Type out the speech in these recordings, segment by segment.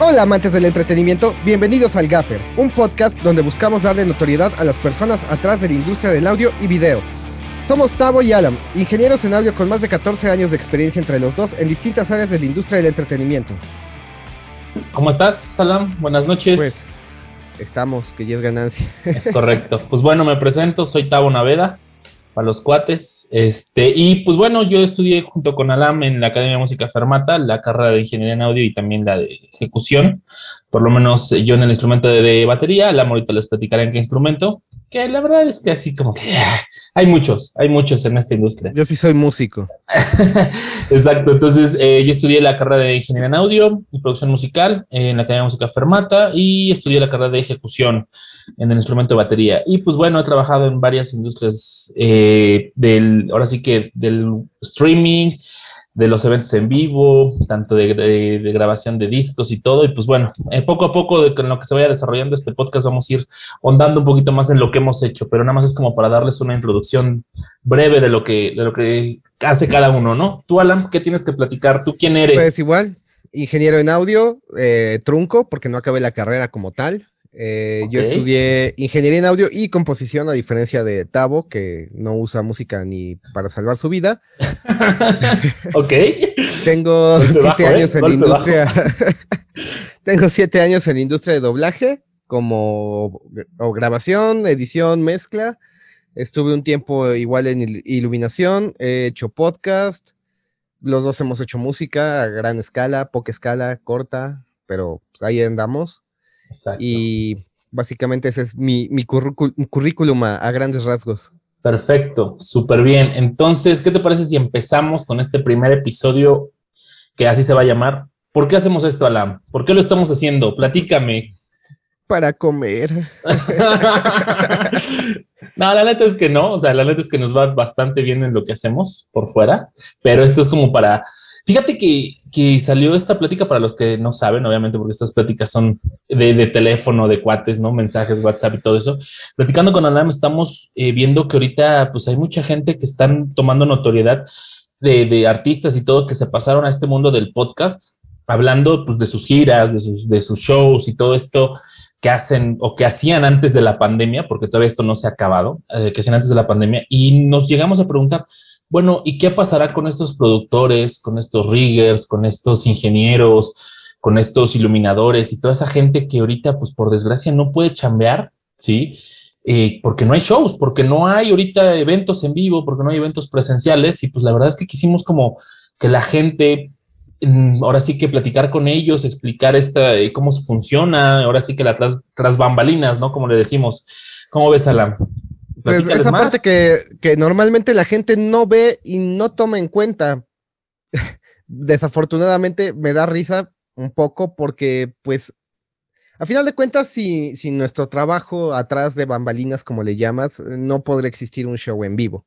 Hola amantes del entretenimiento, bienvenidos al Gaffer, un podcast donde buscamos darle notoriedad a las personas atrás de la industria del audio y video. Somos Tavo y Alam, ingenieros en audio con más de 14 años de experiencia entre los dos en distintas áreas de la industria del entretenimiento. ¿Cómo estás, Alam? Buenas noches. Pues estamos, que ya es ganancia. Es correcto. Pues bueno, me presento, soy Tavo Naveda para los cuates. Este, y pues bueno, yo estudié junto con Alam en la Academia de Música Fermata, la carrera de Ingeniería en Audio y también la de Ejecución. Por lo menos yo en el instrumento de, de batería, Alam ahorita les platicaré en qué instrumento, que la verdad es que así como que ah, hay muchos, hay muchos en esta industria. Yo sí soy músico. Exacto, entonces eh, yo estudié la carrera de Ingeniería en Audio y Producción Musical en la Academia de Música Fermata y estudié la carrera de Ejecución en el instrumento de batería. Y pues bueno, he trabajado en varias industrias eh, del, ahora sí que del streaming, de los eventos en vivo, tanto de, grabación de discos y todo. Y pues bueno, eh, poco a poco de, con lo que se vaya desarrollando este podcast vamos a ir ondando un poquito más en lo que hemos hecho, pero nada más es como para darles una introducción breve de lo que, de lo que hace cada uno, ¿no? Tú, Alan, ¿qué tienes que platicar? ¿Tú quién eres? Pues igual, ingeniero en audio, eh, trunco, porque no acabé la carrera como tal. Eh, okay. Yo estudié ingeniería en audio y composición, a diferencia de Tavo, que no usa música ni para salvar su vida. ok. Tengo siete bajo, años ¿eh? en la industria. Tengo siete años en la industria de doblaje, como o grabación, edición, mezcla. Estuve un tiempo igual en il iluminación, he hecho podcast. Los dos hemos hecho música a gran escala, poca escala, corta, pero pues, ahí andamos. Exacto. Y básicamente ese es mi, mi currículum a, a, grandes rasgos. Perfecto, súper bien. Entonces, ¿qué te parece si empezamos con este primer episodio que así se va a llamar? ¿Por qué hacemos esto, Alam? ¿Por qué lo estamos haciendo? Platícame. Para comer. no, la neta es que no. O sea, la neta es que nos va bastante bien en lo que hacemos por fuera, pero esto es como para Fíjate que, que, salió esta plática para los que no saben, obviamente, porque estas pláticas son de, de, teléfono, de cuates, ¿no? Mensajes, WhatsApp y todo eso. Platicando con Alam, estamos eh, viendo que ahorita, pues hay mucha gente que están tomando notoriedad de, de, artistas y todo que se pasaron a este mundo del podcast, hablando pues de sus giras, de sus, de sus shows y todo esto que hacen o que hacían antes de la pandemia, porque todavía esto no se ha acabado, eh, que hacían antes de la pandemia, y nos llegamos a preguntar, bueno, ¿y qué pasará con estos productores, con estos riggers, con estos ingenieros, con estos iluminadores y toda esa gente que ahorita, pues por desgracia, no puede chambear, ¿sí? Eh, porque no hay shows, porque no hay ahorita eventos en vivo, porque no hay eventos presenciales y pues la verdad es que quisimos como que la gente, mm, ahora sí que platicar con ellos, explicar esta, eh, cómo se funciona, ahora sí que la tras, bambalinas, ¿no? Como le decimos. ¿Cómo ves, Alan? Pues esa más. parte que, que, normalmente la gente no ve y no toma en cuenta. Desafortunadamente me da risa un poco porque pues a final de cuentas si, si nuestro trabajo atrás de bambalinas como le llamas no podría existir un show en vivo.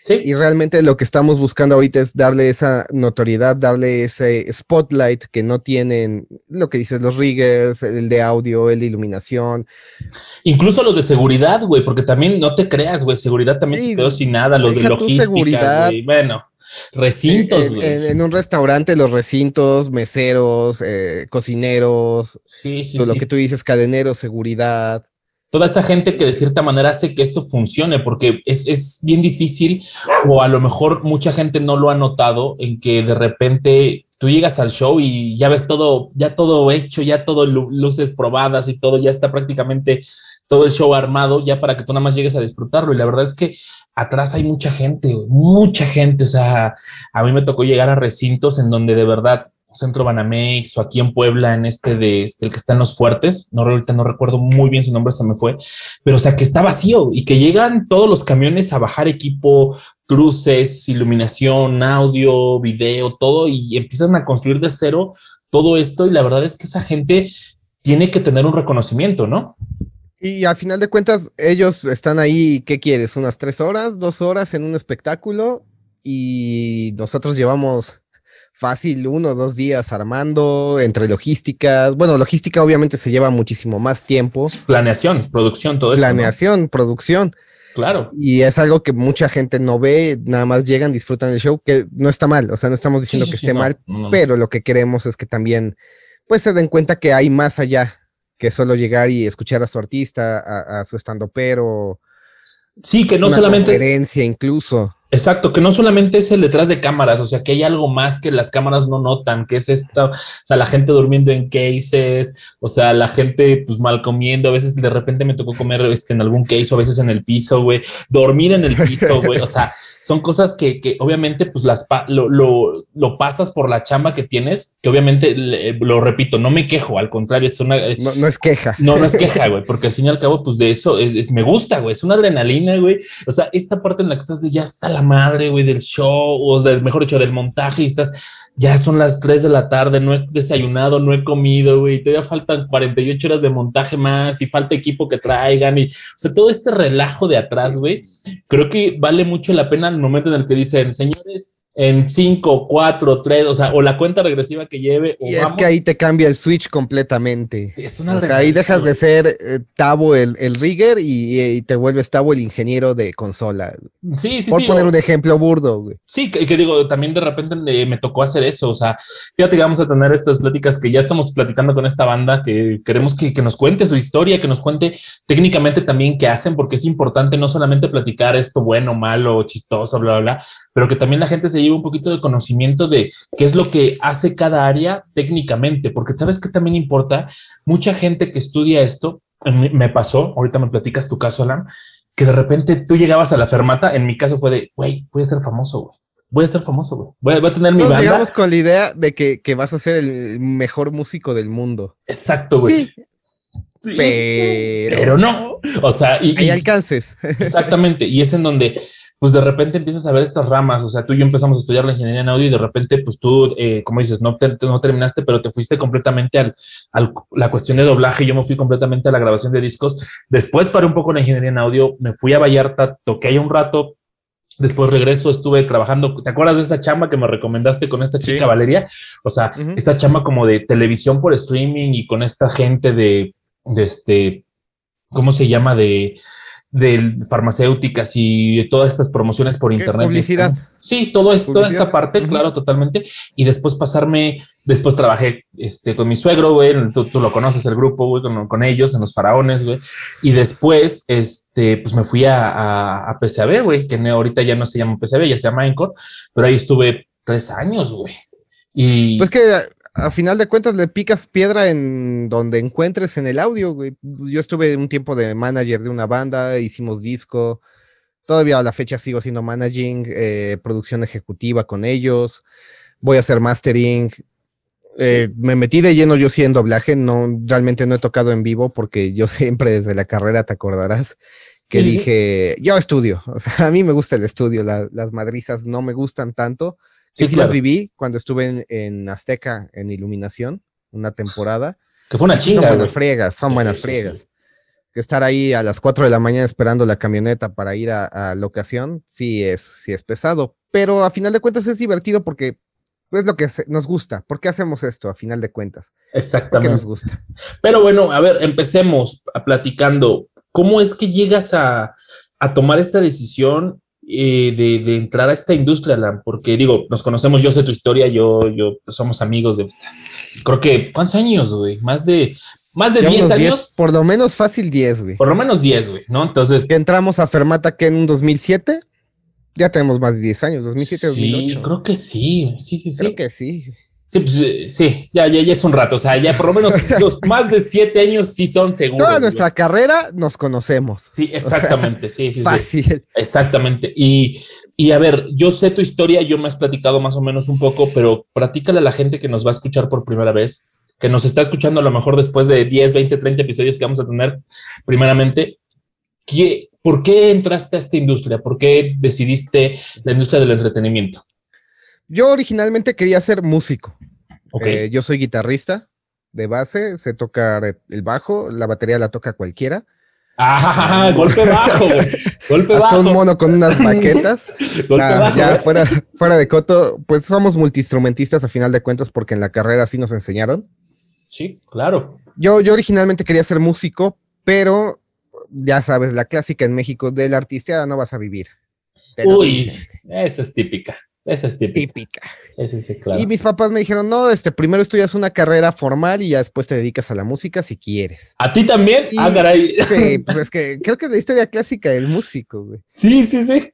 Sí. Y realmente lo que estamos buscando ahorita es darle esa notoriedad, darle ese spotlight que no tienen lo que dices los riggers, el de audio, el de iluminación. Incluso los de seguridad, güey, porque también no te creas, güey, seguridad también sí, se quedó sin nada, los de logística, seguridad. Wey. Bueno, recintos, en, en, en, un restaurante, los recintos, meseros, eh, cocineros, sí, sí, lo sí. que tú dices, cadeneros, seguridad toda esa gente que de cierta manera hace que esto funcione, porque es, es, bien difícil o a lo mejor mucha gente no lo ha notado en que de repente tú llegas al show y ya ves todo, ya todo hecho, ya todo luces probadas y todo, ya está prácticamente todo el show armado ya para que tú nada más llegues a disfrutarlo. Y la verdad es que atrás hay mucha gente, mucha gente. O sea, a mí me tocó llegar a recintos en donde de verdad Centro Banamex o aquí en Puebla, en este de este, el que está en los fuertes, no ahorita no recuerdo muy bien su nombre, se me fue, pero o sea que está vacío y que llegan todos los camiones a bajar equipo, cruces, iluminación, audio, video, todo y empiezan a construir de cero todo esto y la verdad es que esa gente tiene que tener un reconocimiento, ¿no? Y al final de cuentas, ellos están ahí, ¿qué quieres? ¿Unas tres horas, dos horas en un espectáculo? Y nosotros llevamos fácil uno o dos días armando entre logísticas. Bueno, logística obviamente se lleva muchísimo más tiempo. Planeación, producción, todo eso. Planeación, ¿no? producción. Claro. Y es algo que mucha gente no ve, nada más llegan, disfrutan el show, que no está mal, o sea, no estamos diciendo sí, que sí, esté no, mal, no, pero lo que queremos es que también pues se den cuenta que hay más allá que solo llegar y escuchar a su artista, a, su estando pero. Sí, que no una solamente. Conferencia incluso. Exacto, que no solamente es el detrás de cámaras, o sea, que hay algo más que las cámaras no notan, que es esta, o sea, la gente durmiendo en cases, o sea, la gente pues mal comiendo, a veces de repente me tocó comer este, en algún case o a veces en el piso, güey, dormir en el piso, güey, o sea, son cosas que, que obviamente pues las lo, lo, lo, pasas por la chamba que tienes, que obviamente lo repito, no me quejo, al contrario, es una... Eh, no, no es queja. No, no es queja, güey, porque al fin y al cabo pues de eso es, me gusta, güey, es una adrenalina, güey, o sea, esta parte en la que estás de ya está la madre, güey, del show, o del, mejor dicho, del montaje y estás ya son las 3 de la tarde, no he desayunado, no he comido, güey, todavía faltan 48 horas de montaje más y falta equipo que traigan y, o sea, todo este relajo de atrás, güey, creo que vale mucho la pena el momento en el que dicen, señores, en 5, 4, 3, o sea, o la cuenta regresiva que lleve. y es que ahí te cambia el switch completamente. es una o sea, ahí dejas de ser eh, Tavo el, el rigger y, te vuelves Tavo el ingeniero de consola. Sí, sí, Por poner un ejemplo burdo, güey. Sí, que, digo, también de repente me, tocó hacer eso. O sea, fíjate que vamos a tener estas pláticas que ya estamos platicando con esta banda, que queremos que, que nos cuente su historia, que nos cuente técnicamente también qué hacen, porque es importante no solamente platicar esto bueno, malo, chistoso, bla, bla, bla, pero que también la gente se lleve un poquito de conocimiento de qué es lo que hace cada área técnicamente, porque sabes que también importa, mucha gente que estudia esto, me pasó, ahorita me platicas tu caso, Alan, que de repente tú llegabas a la fermata, en mi caso fue de, güey, voy a ser famoso, güey. Voy a ser famoso, güey. Voy, a tener mi Nos llegamos con la idea de que, vas a ser el mejor músico del mundo. Exacto, güey. pero... no. O sea, y, hay alcances. Exactamente. Y es en donde pues de repente empiezas a ver estas ramas, o sea, tú y yo empezamos a estudiar la ingeniería en audio y de repente, pues tú, eh, como dices, no, no terminaste, pero te fuiste completamente al, al, la cuestión de doblaje, yo me fui completamente a la grabación de discos, después paré un poco la ingeniería en audio, me fui a Vallarta, toqué ahí un rato, Después regreso, estuve trabajando. ¿Te acuerdas de esa chamba que me recomendaste con esta chica Valeria? O sea, esa chamba como de televisión por streaming y con esta gente de, de este, ¿cómo se llama? De, de farmacéuticas y todas estas promociones por internet. Publicidad. Sí, todo es, toda esta parte, claro, totalmente. Y después pasarme, después trabajé este, con mi suegro, güey, tú, lo conoces, el grupo, güey, con, ellos, en los faraones, güey. Y después, este, pues me fui a, a, a PCAB, güey, que ahorita ya no se llama PCAB, ya se llama Encore, pero ahí estuve tres años, güey. Y... Pues que a final de cuentas le picas piedra en donde encuentres en el audio, güey. Yo estuve un tiempo de manager de una banda, hicimos disco. Todavía a la fecha sigo siendo managing, eh, producción ejecutiva con ellos. Voy a hacer mastering. Eh, me metí de lleno yo sí en doblaje, no, realmente no he tocado en vivo porque yo siempre desde la carrera te acordarás que dije, yo estudio, o sea, a mí me gusta el estudio, las madrizas no me gustan tanto, Sí, sí las viví cuando estuve en, Azteca en Iluminación, una temporada. Que fue una chinga. Son buenas friegas, son buenas friegas. Que estar ahí a las 4 de la mañana esperando la camioneta para ir a, la ocasión, sí es, sí es pesado. Pero a final de cuentas es divertido porque es lo que nos gusta. ¿Por qué hacemos esto a final de cuentas? Exactamente. Porque nos gusta. Pero bueno, a ver, empecemos a platicando. ¿Cómo es que llegas a, a tomar esta decisión eh, de, entrar a esta industria, Alan? Porque digo, nos conocemos, yo sé tu historia, yo, yo pues, somos amigos de, creo que, ¿cuántos años, güey? Más de, más de 10 años. por lo menos fácil 10, güey. Por lo menos 10, güey, ¿no? Entonces. Que entramos a Fermata que en un 2007. Ya tenemos más de 10 años, 2007, sí, 2008. creo que sí, sí, sí, sí. Creo que sí. Sí, pues, eh, sí, ya, ya, ya es un rato, o sea, ya por lo menos más de siete años sí son seguros. Toda nuestra carrera nos conocemos. Sí, exactamente, sí, sí. Fácil. exactamente. Y, y a ver, yo sé tu historia, yo me has platicado más o menos un poco, pero platícale a la gente que nos va a escuchar por primera vez, que nos está escuchando a lo mejor después de 10, 20, 30 episodios que vamos a tener, primeramente, ¿qué, ¿por qué entraste a esta industria? ¿Por qué decidiste la industria del entretenimiento? Yo originalmente quería ser músico. Eh, yo soy guitarrista de base, sé tocar el bajo, la batería la toca cualquiera. Ah, golpe bajo, Golpe Hasta un mono con unas baquetas. Ah, ya fuera, fuera de coto, pues somos multiinstrumentistas a final de cuentas porque en la carrera sí nos enseñaron. Sí, claro. Yo, yo originalmente quería ser músico, pero ya sabes, la clásica en México del artista no vas a vivir. Uy, esa es típica. Esa es típica. Sí, sí, sí, claro. Y mis papás me dijeron, no, este, primero estudias una carrera formal y ya después te dedicas a la música si quieres. ¿A ti también? ah, caray. Sí, pues es que creo que es la historia clásica del músico, güey. Sí, sí, sí.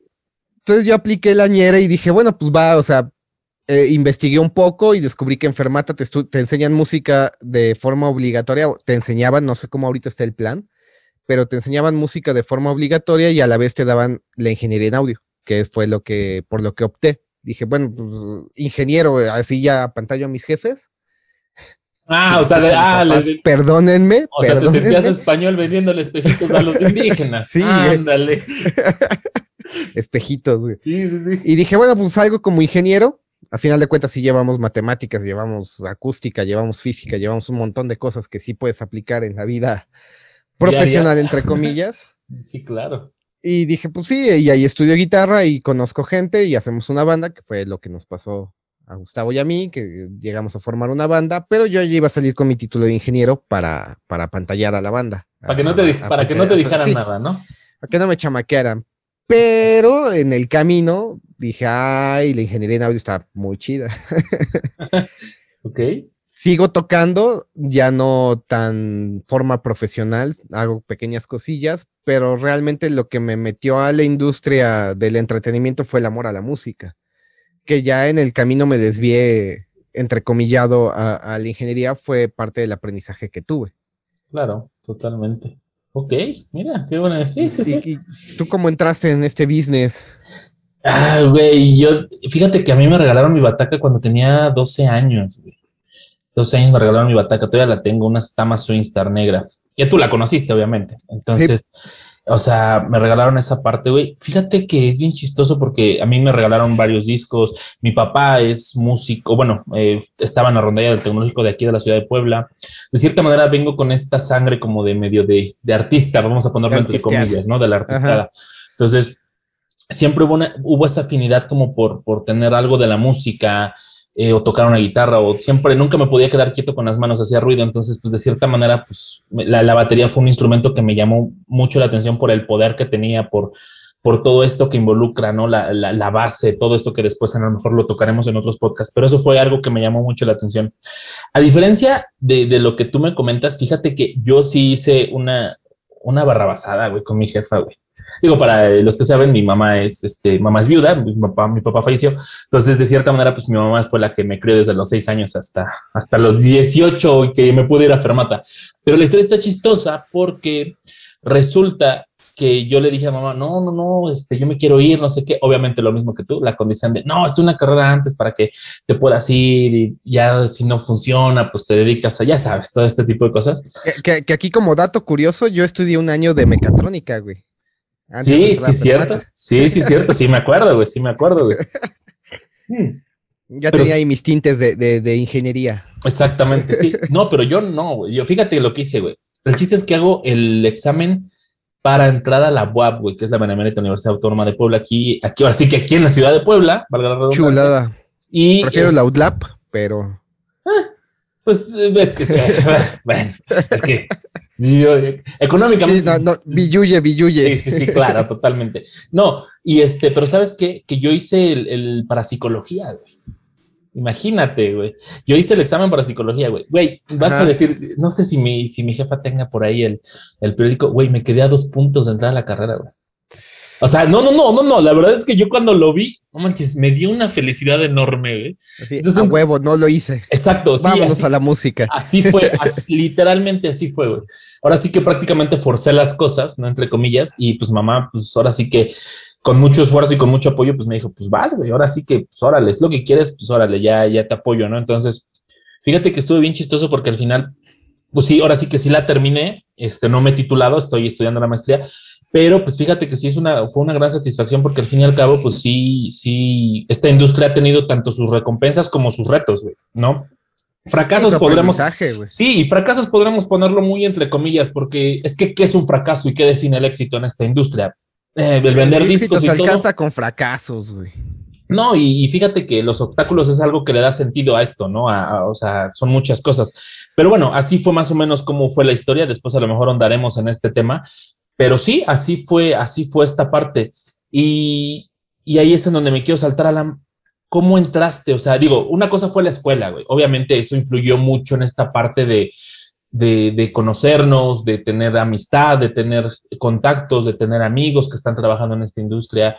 Entonces yo apliqué la ñera y dije, bueno, pues va, o sea, eh, investigué un poco y descubrí que en Fermata te, te, enseñan música de forma obligatoria, te enseñaban, no sé cómo ahorita está el plan, pero te enseñaban música de forma obligatoria y a la vez te daban la ingeniería en audio, que fue lo que, por lo que opté. Dije, bueno, pues, ingeniero, así ya pantalla a mis jefes. Ah, o sea, de, ah, perdónenme. O sea, te sentías español vendiendo espejitos a los indígenas. sí, ándale. espejitos, güey. Sí, sí, sí. Y dije, bueno, pues algo como ingeniero. A final de cuentas, sí llevamos matemáticas, llevamos acústica, llevamos física, llevamos un montón de cosas que sí puedes aplicar en la vida profesional, entre comillas. Sí, claro. Y dije, pues sí, y ahí estudio guitarra y conozco gente y hacemos una banda, que fue lo que nos pasó a Gustavo y a mí, que llegamos a formar una banda, pero yo ya iba a salir con mi título de ingeniero para, para pantallar a la banda. Para que no te, para que no te dijeran nada, ¿no? Para que no me chamaquearan. Pero en el camino dije, ay, la ingeniería en audio está muy chida. ok. Sigo tocando, ya no tan forma profesional, hago pequeñas cosillas, pero realmente lo que me metió a la industria del entretenimiento fue el amor a la música, que ya en el camino me desvié, entrecomillado, a, a la ingeniería, fue parte del aprendizaje que tuve. Claro, totalmente. Ok, mira, qué bueno. Sí, sí, sí. ¿Y tú cómo entraste en este business? Ah, güey, yo, fíjate que a mí me regalaron mi bataca cuando tenía 12 años, güey. 12 años me regalaron mi bataca, todavía la tengo, una Stama Swingstar negra. Que tú la conociste, obviamente. Entonces, o sea, me regalaron esa parte, güey. Fíjate que es bien chistoso porque a mí me regalaron varios discos. Mi papá es músico, bueno, eh, estaba en la rondalla del tecnológico de aquí de la ciudad de Puebla. De cierta manera vengo con esta sangre como de medio de, de artista, vamos a ponerlo entre comillas, ¿no? De la artista. Entonces, siempre hubo, hubo esa afinidad como por, por tener algo de la música, eh, o tocar una guitarra o siempre, nunca me podía quedar quieto con las manos, hacía ruido, entonces pues de cierta manera pues la, batería fue un instrumento que me llamó mucho la atención por el poder que tenía, por, por todo esto que involucra, ¿no? La, la, base, todo esto que después a lo mejor lo tocaremos en otros podcasts, pero eso fue algo que me llamó mucho la atención. A diferencia de, de lo que tú me comentas, fíjate que yo sí hice una, una barrabasada, güey, con mi jefa, güey. Digo, para los que saben, mi mamá es, este, mamá es viuda, mi papá, mi papá falleció. Entonces, de cierta manera, pues mi mamá fue la que me crió desde los seis años hasta, hasta los 18 que me pude ir a Fermata. Pero la historia está chistosa porque resulta que yo le dije a mamá, no, no, no, este, yo me quiero ir, no sé qué, obviamente lo mismo que tú, la condición de, no, es una carrera antes para que te puedas ir y ya si no funciona, pues te dedicas a, ya sabes, todo este tipo de cosas. Que aquí como dato curioso, yo estudié un año de mecatrónica, güey sí, sí, cierto. Sí, sí, cierto. Sí, me acuerdo, güey. Sí, me acuerdo, güey. Hmm. Ya tenía ahí mis tintes de, ingeniería. Exactamente, sí. No, pero yo no, güey. Yo fíjate lo que hice, güey. El chiste es que hago el examen para entrar a la UAP, güey, que es la Benemérita Universidad Autónoma de Puebla, aquí, aquí, ahora sí que aquí en la ciudad de Puebla, valga la redundancia. Chulada. Y Prefiero la UDLAP, pero. Ah, pues es que, bueno, es que económicamente. Sí, no, no, billuye, billuye. Sí, sí, sí, claro, totalmente. No, y este, pero ¿sabes qué? Que yo hice el, el para psicología, güey. Imagínate, güey. Yo hice el examen para psicología, güey. Güey, vas a decir, no sé si mi, si mi jefa tenga por ahí el, el periódico, güey, me quedé a dos puntos de entrar a la carrera, güey. O sea, no, no, no, no, no. La verdad es que yo cuando lo vi, no manches, me dio una felicidad enorme, güey. a huevo, no lo hice. Exacto. Sí, Vámonos a la música. Así fue, literalmente así fue, güey. Ahora sí que prácticamente forcé las cosas, ¿no? Entre comillas, y pues mamá, pues ahora sí que con mucho esfuerzo y con mucho apoyo, pues me dijo, pues vas, güey, ahora sí que, pues órale, es lo que quieres, pues órale, ya, ya te apoyo, ¿no? Entonces, fíjate que estuve bien chistoso porque al final, pues sí, ahora sí que sí la terminé, este, no me he titulado, estoy estudiando la maestría, pero pues fíjate que sí es una, fue una gran satisfacción porque al fin y al cabo, pues sí, sí, esta industria ha tenido tanto sus recompensas como sus retos, ¿no? Fracasos podremos. Sí, y fracasos podremos ponerlo muy entre comillas, porque es que ¿qué es un fracaso y qué define el éxito en esta industria? Eh, el vender el discos. se alcanza con fracasos, güey. No, y, fíjate que los obstáculos es algo que le da sentido a esto, ¿no? o sea, son muchas cosas. Pero bueno, así fue más o menos como fue la historia. Después a lo mejor andaremos en este tema. Pero sí, así fue, así fue esta parte. Y, ahí es en donde me quiero saltar a la, ¿cómo entraste? O sea, digo, una cosa fue la escuela, güey. Obviamente eso influyó mucho en esta parte de, de, conocernos, de tener amistad, de tener contactos, de tener amigos que están trabajando en esta industria.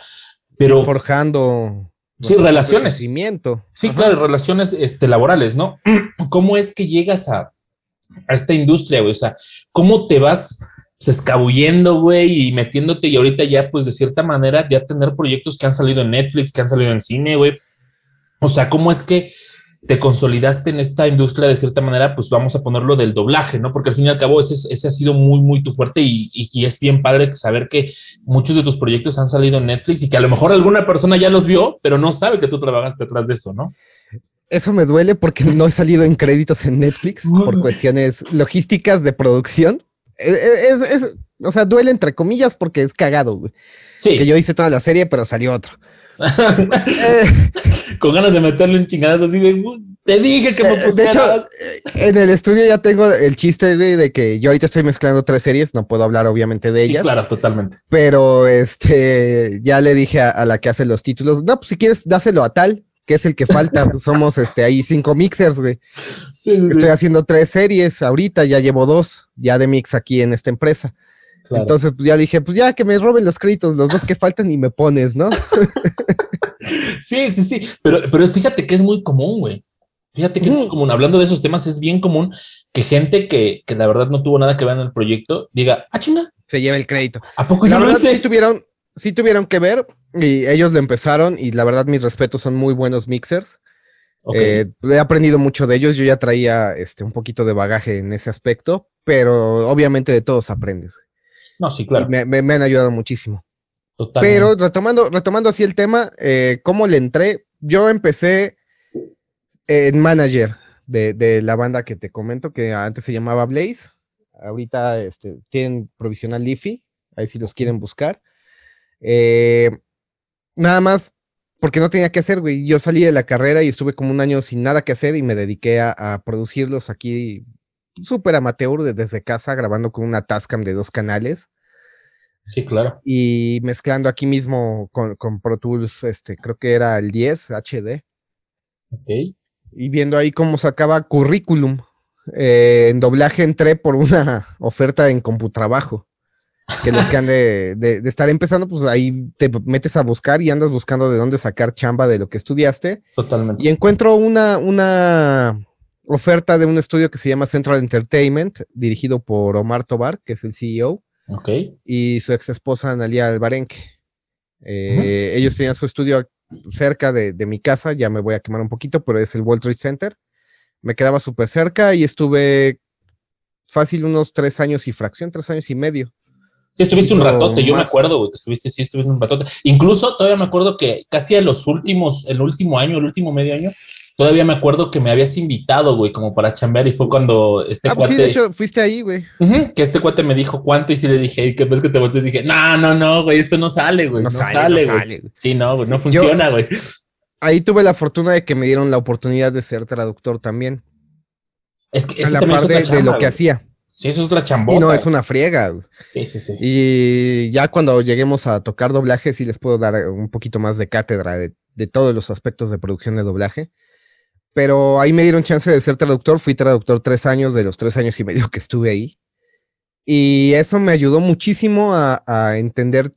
Pero forjando sí, relaciones. Sí, claro, relaciones este, laborales, ¿no? ¿Cómo es que llegas a, a esta industria, güey? O sea, ¿cómo te vas pues, escabullendo, güey, y metiéndote y ahorita ya, pues de cierta manera, ya tener proyectos que han salido en Netflix, que han salido en cine, güey? O sea, ¿cómo es que te consolidaste en esta industria de cierta manera, pues vamos a ponerlo del doblaje, ¿no? Porque al fin y al cabo ese, ese ha sido muy, muy tu fuerte y, y, es bien padre saber que muchos de tus proyectos han salido en Netflix y que a lo mejor alguna persona ya los vio, pero no sabe que tú trabajaste detrás de eso, ¿no? Eso me duele porque no he salido en créditos en Netflix por cuestiones logísticas de producción. E, e, es, es, o sea, duele entre comillas porque es cagado, güey. Sí. Que yo hice toda la serie, pero salió otro. Con ganas de meterle un chingadazo así de. Te dije que me pusieras. De hecho, en el estudio ya tengo el chiste, de que yo ahorita estoy mezclando tres series, no puedo hablar obviamente de ellas. claro, totalmente. Pero este, ya le dije a, la que hace los títulos, no, pues si quieres, dáselo a tal, que es el que falta. Pues somos este, ahí cinco mixers, güey. Estoy haciendo tres series ahorita, ya llevo dos ya de mix aquí en esta empresa. Entonces, pues ya dije, pues ya que me roben los créditos, los dos que faltan y me pones, ¿no? sí, sí, sí. Pero, pero fíjate que es muy común, güey. Fíjate que es muy común. Hablando de esos temas, es bien común que gente que, que la verdad no tuvo nada que ver en el proyecto diga, ah, chinga. Se lleva el crédito. ¿A poco la verdad, sí tuvieron, sí tuvieron que ver y ellos lo empezaron y la verdad mis respetos son muy buenos mixers. Eh, he aprendido mucho de ellos, yo ya traía este, un poquito de bagaje en ese aspecto, pero obviamente de todos aprendes. No, sí, claro. Me, han ayudado muchísimo. Pero retomando, retomando así el tema, eh, ¿cómo le entré? Yo empecé en manager de, la banda que te comento, que antes se llamaba Blaze. Ahorita este, tienen provisional Leafy, ahí si los quieren buscar. Eh, nada más porque no tenía que hacer, güey. Yo salí de la carrera y estuve como un año sin nada que hacer y me dediqué a, a producirlos aquí súper amateur desde casa, grabando con una Tascam de dos canales. Sí, claro. Y mezclando aquí mismo con, Pro Tools, este, creo que era el 10 HD. Ok. Y viendo ahí cómo sacaba currículum. Eh, en doblaje entré por una oferta en Computrabajo. Que los que han de, de, estar empezando, pues ahí te metes a buscar y andas buscando de dónde sacar chamba de lo que estudiaste. Totalmente. Y encuentro una, una oferta de un estudio que se llama Central Entertainment, dirigido por Omar Tobar, que es el CEO. Ok. Y su ex esposa Analia Albarenque. Eh, ellos tenían su estudio cerca de, mi casa, ya me voy a quemar un poquito, pero es el World Trade Center. Me quedaba súper cerca y estuve fácil unos tres años y fracción, tres años y medio. Sí, estuviste un ratote, yo me acuerdo, güey, que estuviste, sí, estuviste un ratote. Incluso todavía me acuerdo que casi en los últimos, el último año, el último medio año, Todavía me acuerdo que me habías invitado, güey, como para chambear y fue cuando este ah, pues sí, de hecho, fuiste ahí, güey. que este cuate me dijo cuánto y sí le dije, ¿qué ves que te volteé? Y dije, no, no, no, güey, esto no sale, güey. No, sale, güey. Sí, no, güey, no funciona, güey. Ahí tuve la fortuna de que me dieron la oportunidad de ser traductor también. Es que a la par de, lo que hacía. Sí, eso es otra chambota. Y no, es una friega. Sí, sí, sí. Y ya cuando lleguemos a tocar doblaje, sí les puedo dar un poquito más de cátedra de, de todos los aspectos de producción de doblaje pero ahí me dieron chance de ser traductor. Fui traductor tres años de los tres años y medio que estuve ahí. Y eso me ayudó muchísimo a, entender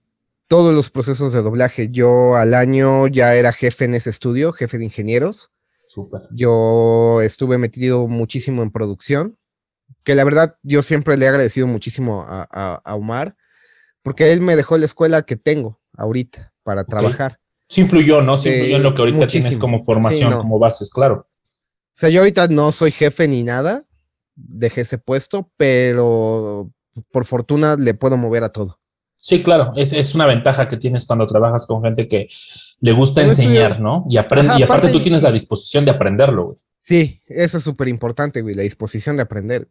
todos los procesos de doblaje. Yo al año ya era jefe en ese estudio, jefe de ingenieros. Súper. Yo estuve metido muchísimo en producción, que la verdad yo siempre le he agradecido muchísimo a, Omar, porque él me dejó la escuela que tengo ahorita para trabajar. Sí influyó, ¿no? Sí influyó en lo que ahorita tienes como formación, como bases, claro. O sea, yo ahorita no soy jefe ni nada, dejé ese puesto, pero por fortuna le puedo mover a todo. Sí, claro, es, una ventaja que tienes cuando trabajas con gente que le gusta enseñar, ¿no? Y, aprende, y aparte tú tienes la disposición de aprenderlo, güey. Sí, eso es súper importante, güey, la disposición de aprender.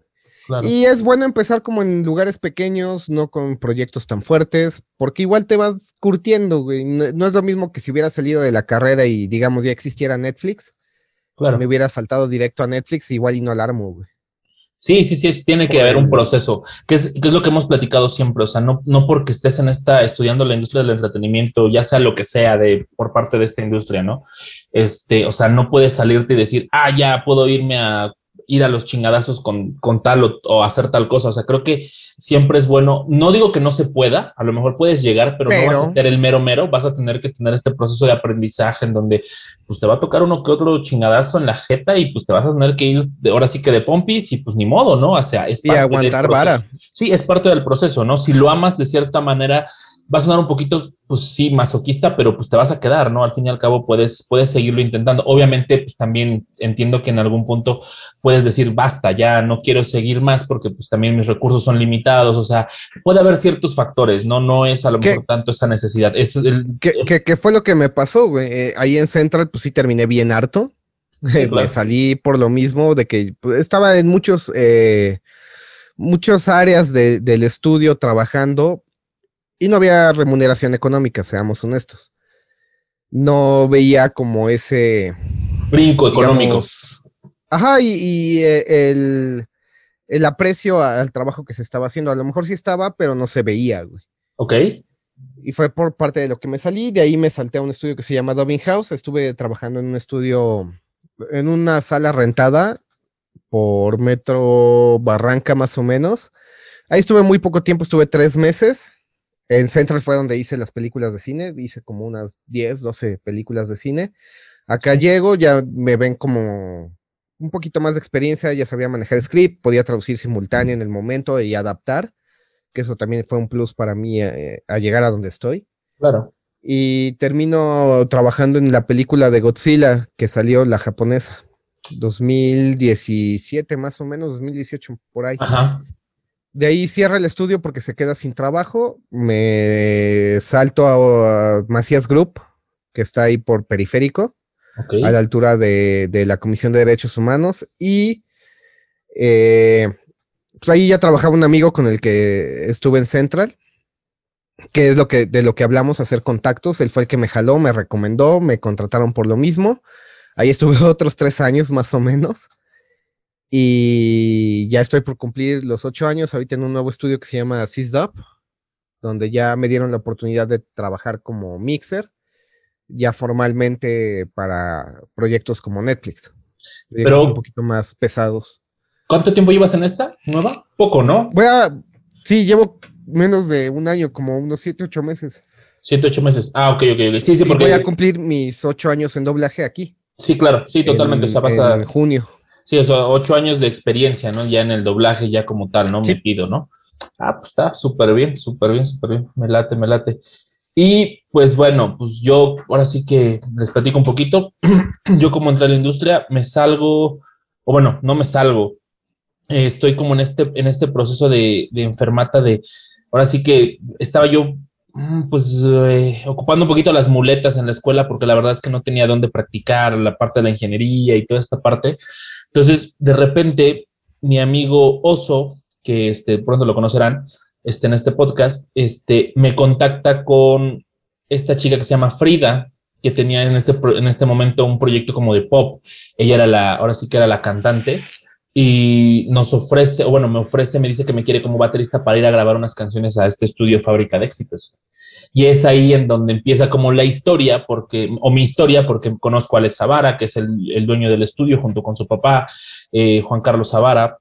Y es bueno empezar como en lugares pequeños, no con proyectos tan fuertes, porque igual te vas curtiendo, güey. no, es lo mismo que si hubiera salido de la carrera y, digamos, ya existiera Netflix me hubiera saltado directo a Netflix, igual y no alarmo, güey. Sí, sí, sí, tiene que haber un proceso, que es, que es lo que hemos platicado siempre, o sea, no, no porque estés en esta, estudiando la industria del entretenimiento, ya sea lo que sea de, por parte de esta industria, ¿no? Este, o sea, no puedes salirte y decir, ah, ya puedo irme a ir a los chingadazos con, con tal o, hacer tal cosa. O sea, creo que siempre es bueno. No digo que no se pueda, a lo mejor pudes llegar, pero, no vas a ser el mero mero. Vas a tener que tener este proceso de aprendizaje en donde pues te va a tocar uno que otro chingadazo en la jeta y pues te vas a tener que ir de, ahora sí que de pompis y pues ni modo, ¿no? O sea, es y aguantar vara. Sí, es parte del proceso, ¿no? Si lo amas de cierta manera, va a sonar un poquito, pues sí, masoquista, pero pues te vas a quedar, ¿no? Al fin y al cabo puedes, puedes seguirlo intentando. Obviamente, pues también entiendo que en algún punto puedes decir, basta, ya no quiero seguir más porque pues también mis recursos son limitados, o sea, puede haber ciertos factores, ¿no? No es a lo mejor tanto esa necesidad. Es el, ¿Qué, fue lo que me pasó, güey? Eh, ahí en Central, pues sí terminé bien harto. me salí por lo mismo de que pues, estaba en muchos... Eh, muchas áreas del estudio trabajando, y no había remuneración económica, seamos honestos. No veía como ese brinco económico. Ajá, y, eh, el, aprecio al trabajo que se estaba haciendo. A lo mejor sí estaba, pero no se veía, güey. Ok. Y fue por parte de lo que me salí. De ahí me salté a un estudio que se llama Dobbin House. Estuve trabajando en un estudio, en una sala rentada por Metro Barranca, más o menos. Ahí estuve muy poco tiempo, estuve tres meses. En Central fue donde hice las películas de cine, hice como unas 10, 12 películas de cine. Acá llego, ya me ven como un poquito más de experiencia, ya sabía manejar script, podía traducir simultáneo en el momento y adaptar, que eso también fue un plus para mí eh, a llegar a donde estoy. Claro. Y termino trabajando en la película de Godzilla que salió la japonesa, 2017 más o menos, 2018 por ahí. Ajá. De ahí cierra el estudio porque se queda sin trabajo. Me salto a, Macías Group, que está ahí por periférico, a la altura de, la Comisión de Derechos Humanos. Y eh, pues ahí ya trabajaba un amigo con el que estuve en Central, que es lo que, de lo que hablamos, hacer contactos. Él fue el que me jaló, me recomendó, me contrataron por lo mismo. Ahí estuve otros tres años más o menos. Y ya estoy por cumplir los ocho años ahorita en un nuevo estudio que se llama SysDub, donde ya me dieron la oportunidad de trabajar como mixer, ya formalmente para proyectos como Netflix. Pero un poquito más pesados. ¿Cuánto tiempo llevas en esta nueva? Poco, ¿no? Voy a, sí, llevo menos de un año, como unos siete, ocho meses. Siete, ocho meses. Ah, ok, ok. Sí, sí, porque... Voy a cumplir mis ocho años en doblaje aquí. Sí, claro, sí, totalmente. En, o sea, en junio. Sí, o sea, ocho años de experiencia, ¿no? Ya en el doblaje, ya como tal, ¿no? Me pido, ¿no? Ah, pues está súper bien, súper bien, súper bien. Me late, me late. Y pues bueno, pues yo ahora sí que les platico un poquito. yo como entré a la industria, me salgo, o bueno, no me salgo. Eh, estoy como en este, en este proceso de, de enfermata de, ahora sí que estaba yo mm, pues eh, ocupando un poquito las muletas en la escuela porque la verdad es que no tenía dónde practicar la parte de la ingeniería y toda esta parte. Entonces, de repente, mi amigo Oso, que este, pronto lo conocerán, este, en este podcast, este, me contacta con esta chica que se llama Frida, que tenía en este, en este momento un proyecto como de pop. Ella era la, ahora sí que era la cantante, y nos ofrece, o bueno, me ofrece, me dice que me quiere como baterista para ir a grabar unas canciones a este estudio Fábrica de Éxitos. Y es ahí en donde empieza como la historia, porque, o mi historia, porque conozco a Alex Zavara, que es el, dueño del estudio, junto con su papá, eh, Juan Carlos Zavara.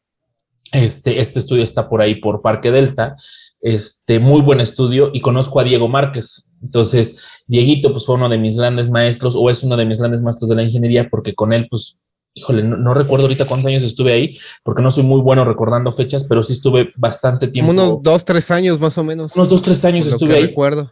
Este, este estudio está por ahí, por Parque Delta. Este, muy buen estudio, y conozco a Diego Márquez. Entonces, Dieguito, pues fue uno de mis grandes maestros, o es uno de mis grandes maestros de la ingeniería, porque con él, pues, híjole, no, recuerdo ahorita cuántos años estuve ahí, porque no soy muy bueno recordando fechas, pero sí estuve bastante tiempo. Unos dos, tres años más o menos. Unos dos, tres años estuve ahí. recuerdo.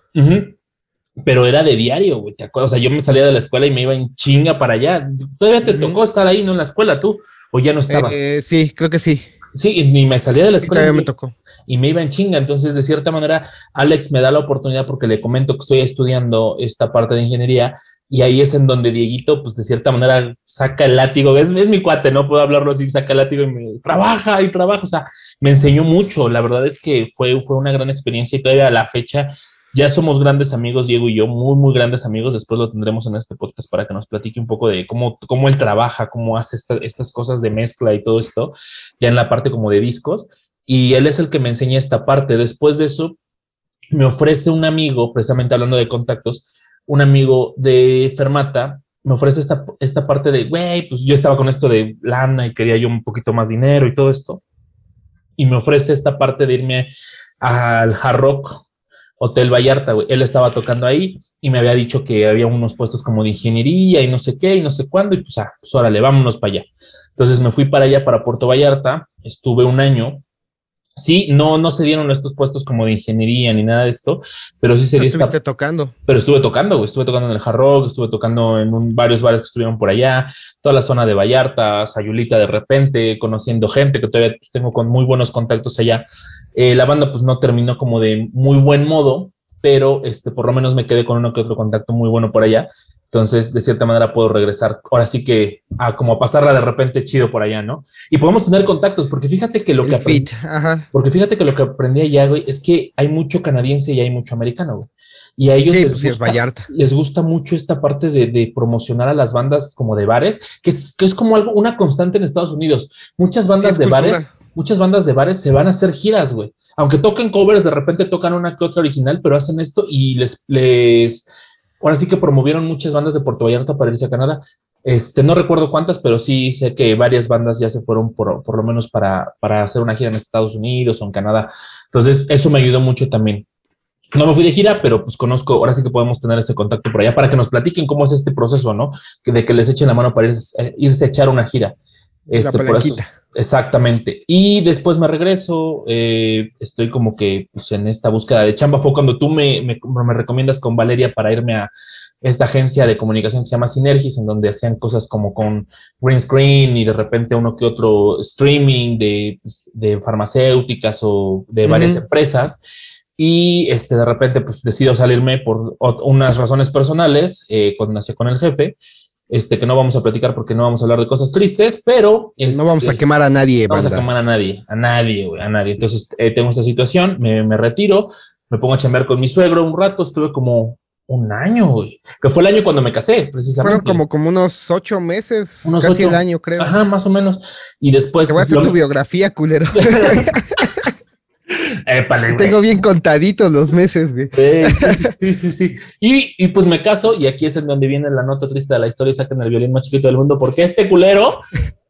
Pero era de diario, güey, ¿te acuerdas? O sea, yo me salía de la escuela y me iba en chinga para allá. Todavía te tocó estar ahí, ¿no? En la escuela, tú, o ya no estabas. Eh, sí, creo que sí. Sí, ni me salía de la escuela. todavía me tocó. Y me iba en chinga. Entonces, de cierta manera, Alex me da la oportunidad porque le comento que estoy estudiando esta parte de ingeniería y ahí es en donde Dieguito, pues de cierta manera, saca el látigo. Es, es mi cuate, no puedo hablarlo así, saca el látigo y me trabaja y trabaja. O sea, me enseñó mucho. La verdad es que fue, fue una gran experiencia y todavía a la fecha Ya somos grandes amigos, Diego y yo, muy, muy grandes amigos. Después lo tendremos en este podcast para que nos platique un poco de cómo, cómo él trabaja, cómo hace estas cosas de mezcla y todo esto, ya en la parte como de discos. Y él es el que me enseña esta parte. Después de eso, me ofrece un amigo, precisamente hablando de contactos, un amigo de Fermata, me ofrece esta, esta parte de, güey, pues yo estaba con esto de lana y quería yo un poquito más dinero y todo esto. Y me ofrece esta parte de irme al Hard Rock Hotel Vallarta, güey. Él estaba tocando ahí y me había dicho que había unos puestos como de ingeniería y no sé qué y no sé cuándo. Y pues, ah, pues órale, vámonos para allá. Entonces me fui para allá, para Puerto Vallarta. Estuve un año Sí, no, no se dieron estos puestos como de ingeniería ni nada de esto, pero sí se dio. Estuviste tocando. Pero estuve tocando, Estuve tocando en el Hard Rock, estuve tocando en varios bares que estuvieron por allá, toda la zona de Vallarta, Sayulita de repente, conociendo gente que todavía pues, tengo con muy buenos contactos allá. Eh, la banda pues no terminó como de muy buen modo, pero este, por lo menos me quedé con uno que otro contacto muy bueno por allá. Entonces, de cierta manera puedo regresar, ahora sí que a como pasarla de repente chido por allá, ¿no? Y podemos tener contactos, porque fíjate que lo que aprendí, porque fíjate que lo que aprendí allá, güey, es que hay mucho canadiense y hay mucho americano, güey. Y a ellos les, pues gusta, les, gusta, mucho esta parte de, promocionar a las bandas como de bares, que es, que es como algo, una constante en Estados Unidos. Muchas bandas de bares, muchas bandas de bares se van a hacer giras, güey. Aunque toquen covers, de repente tocan una que otra original, pero hacen esto y les, les ahora sí que promovieron muchas bandas de Puerto Vallarta para irse a Canadá. Este, no recuerdo cuántas, pero sí sé que varias bandas ya se fueron por, por lo menos para, para hacer una gira en Estados Unidos o en Canadá. Entonces, eso me ayudó mucho también. No me fui de gira, pero pues conozco, ahora sí que podemos tener ese contacto por allá para que nos platiquen cómo es este proceso, ¿no? de que les echen la mano para irse, eh, irse a echar una gira. Este, por eso, exactamente. Y después me regreso, eh, estoy como que pues, en esta búsqueda de chamba. Fue cuando tú me, me, me, recomiendas con Valeria para irme a esta agencia de comunicación que se llama Synergis, en donde hacían cosas como con green screen y de repente uno que otro streaming de, de farmacéuticas o de varias empresas. Y este, de repente, pues decido salirme por unas razones personales eh, cuando nací con el jefe este, que no vamos a platicar porque no vamos a hablar de cosas tristes, pero... no vamos a este, quemar a nadie. No vamos a quemar a nadie, a nadie, güey, a nadie. Entonces, eh, tengo esta situación, me, me, retiro, me pongo a chambear con mi suegro un rato, estuve como un año, güey, que fue el año cuando me casé, precisamente. Fueron como, como unos ocho meses, unos casi el año, creo. Ajá, más o menos. Y después... Te voy a hacer tu biografía, culero. Tengo bien contaditos los meses, güey. Sí, sí, sí, Y, pues me caso, y aquí es en donde viene la nota triste de la historia y sacan el violín más chiquito del mundo, porque este culero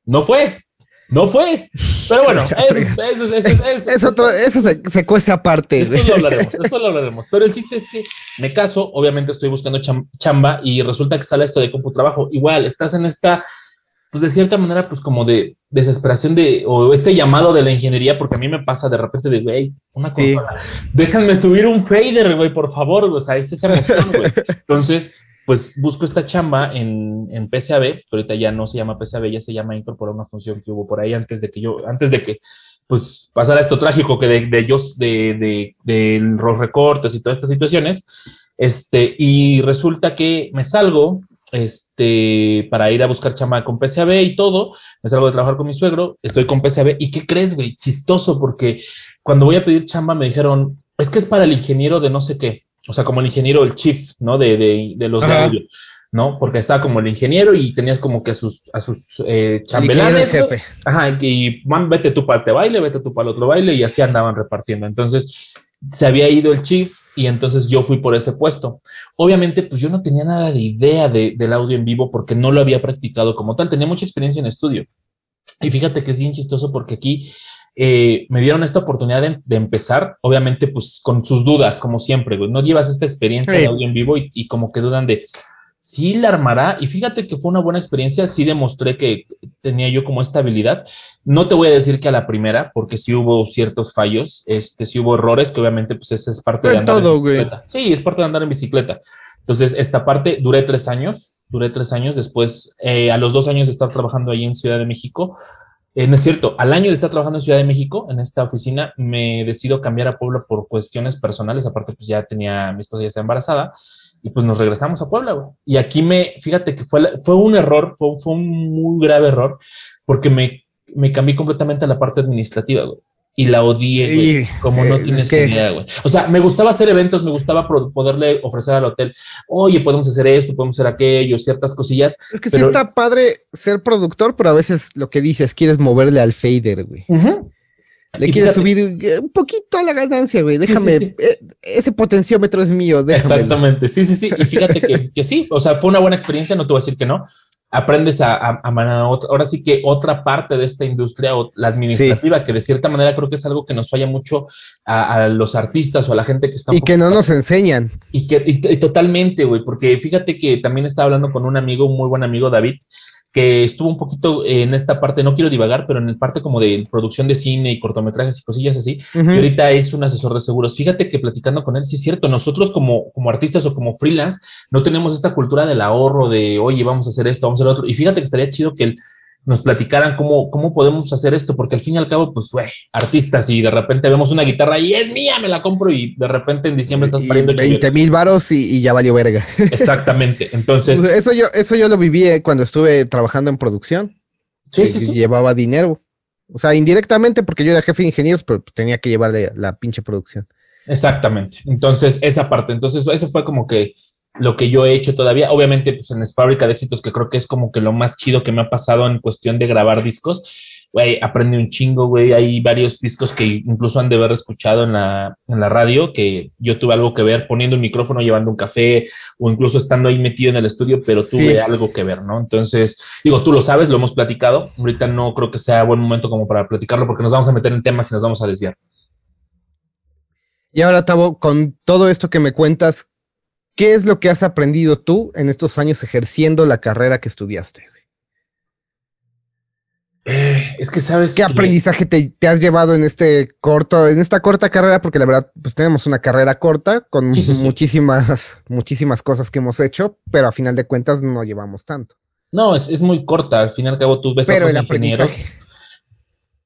no fue. No fue. Pero bueno, eso, se, se cuesta aparte. Después lo hablaremos, después lo hablaremos. Pero el chiste es que me caso, obviamente estoy buscando chamba y resulta que sale esto de trabajo. Igual, estás en esta pues de cierta manera, pues como de desesperación de, o este llamado de la ingeniería, porque a mí me pasa de repente de, güey, una cosa, déjenme subir un fader, güey, por favor, o sea, es esa emoción, güey. Entonces, pues busco esta chamba en, en PCAB, que ahorita ya no se llama PCAB, ya se llama incorporar una función que hubo por ahí antes de que yo, antes de que, pues pasara esto trágico que de, de ellos, de, de, de los recortes y todas estas situaciones, este, y resulta que me salgo, este, para ir a buscar chamba con PCAB y todo, me salgo de trabajar con mi suegro, estoy con PCAB y ¿qué crees, güey? Chistoso porque cuando voy a pedir chamba me dijeron, es que es para el ingeniero de no sé qué, o sea, como el ingeniero, el chief, ¿no? De, de, de los de audio, ¿no? Porque estaba como el ingeniero y tenías como que a sus, a sus eh, chambelanes. jefe. Ajá, y man, vete tú para este baile, vete tú para el otro baile y así andaban repartiendo. Entonces, se había ido el chief y entonces yo fui por ese puesto. Obviamente, pues yo no tenía nada de idea del audio en vivo porque no lo había practicado como tal. Tenía mucha experiencia en estudio. Y fíjate que es bien chistoso porque aquí eh, me dieron esta oportunidad de, empezar, obviamente, pues con sus dudas, como siempre, No llevas esta experiencia de audio en vivo y, y como que dudan de, sí la armará. Y fíjate que fue una buena experiencia, sí demostré que tenía yo como esta habilidad. No te voy a decir que a la primera, porque sí hubo ciertos fallos, este, sí hubo errores, que obviamente pues esa es parte de andar en bicicleta. Sí, es parte de andar en bicicleta. Entonces, esta parte duré tres años, duré tres años. Después, eh, a los dos años de estar trabajando ahí en Ciudad de México, eh, no es cierto, al año de estar trabajando en Ciudad de México, en esta oficina, me decido cambiar a Puebla por cuestiones personales. Aparte, pues ya tenía, mi esposa ya está embarazada y pues nos regresamos a Puebla, güey. Y aquí me, fíjate que fue, fue un error, fue, fue, un muy grave error, porque me, me cambié completamente a la parte administrativa, güey. y la odié, güey, como no tienes idea, güey. O sea, me gustaba hacer eventos, me gustaba poderle ofrecer al hotel, oye, podemos hacer esto, podemos hacer aquello, ciertas cosillas. Es que sí está padre ser productor, pero a veces lo que dices, quieres moverle al fader, güey. Le quieres subir un poquito a la ganancia, güey. Déjame, eh, ese potenciómetro es mío. Exactamente, sí, sí, sí. Y fíjate que, que, sí, o sea, fue una buena experiencia, no te voy a decir que no aprendes a, a, ahora sí que otra parte de esta industria, o la administrativa, que de cierta manera creo que es algo que nos falla mucho a, los artistas o a la gente que está... Y que no nos enseñan. Y que y totalmente, güey, porque fíjate que también estaba hablando con un amigo, un muy buen amigo, David, que estuvo un poquito en esta parte, no quiero divagar, pero en el parte como de producción de cine y cortometrajes y cosillas así, y ahorita es un asesor de seguros. Fíjate que platicando con él, sí es cierto, nosotros como, como artistas o como freelance no tenemos esta cultura del ahorro, de, oye, vamos a hacer esto, vamos a hacer otro. Y fíjate que estaría chido que él nos platicaran cómo, cómo podemos hacer esto, porque al fin y al cabo, pues, güey, artistas y de repente vemos una guitarra y es mía, me la compro y de repente en diciembre estás pariendo 20 mil varos y, ya valió verga. Exactamente. Entonces, pues, eso yo, eso yo lo viví eh, cuando estuve trabajando en producción. Sí, sí, sí. Llevaba dinero. O sea, indirectamente porque yo era jefe de ingenieros, pero tenía que llevarle la pinche producción. Exactamente. Entonces, esa parte. Entonces, eso fue como que lo que yo he hecho todavía. Obviamente, pues en fábrica de éxitos, que creo que es como que lo más chido que me ha pasado en cuestión de grabar discos. Güey, aprende un chingo, güey. Hay varios discos que incluso han de haber escuchado en la, en la radio, que yo tuve algo que ver poniendo un micrófono, llevando un café o incluso estando ahí metido en el estudio, pero tuve algo que ver, ¿no? Entonces, digo, tú lo sabes, lo hemos platicado. Ahorita no creo que sea buen momento como para platicarlo porque nos vamos a meter en temas y nos vamos a desviar. Y ahora, Tavo, con todo esto que me cuentas, ¿Qué es lo que has aprendido tú en estos años ejerciendo la carrera que estudiaste? Eh, es que sabes. ¿Qué aprendizaje te, has llevado en este corto, en esta corta carrera? Porque la verdad, pues tenemos una carrera corta con muchísimas, muchísimas cosas que hemos hecho, pero a final de cuentas no llevamos tanto. No, es, muy corta. Al final y al cabo, tú ves pero a el aprendizaje.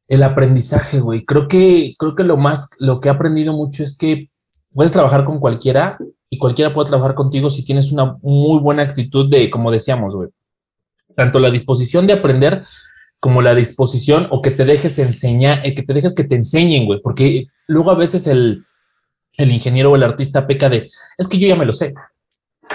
El aprendizaje, güey. Creo que, creo que lo más, lo que he aprendido mucho es que puedes trabajar con cualquiera y cualquiera puede trabajar contigo si tienes una muy buena actitud de, como decíamos, güey, tanto la disposición de aprender como la disposición o que te dejes enseñar, eh, que te dejes que te enseñen, güey, porque luego a veces el, el ingeniero o el artista peca de, es que yo ya me lo sé,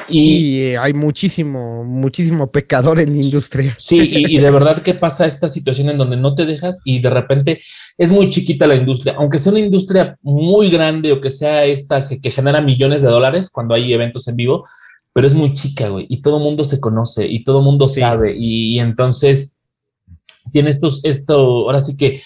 y, hay muchísimo, muchísimo pecador en la industria. Sí, y, de verdad que pasa esta situación en donde no te dejas y de repente es muy chiquita la industria, aunque sea una industria muy grande o que sea esta que, genera millones de dólares cuando hay eventos en vivo, pero es muy chica, güey, y todo mundo se conoce y todo mundo sabe. Y, y, entonces tiene estos, esto, ahora sí que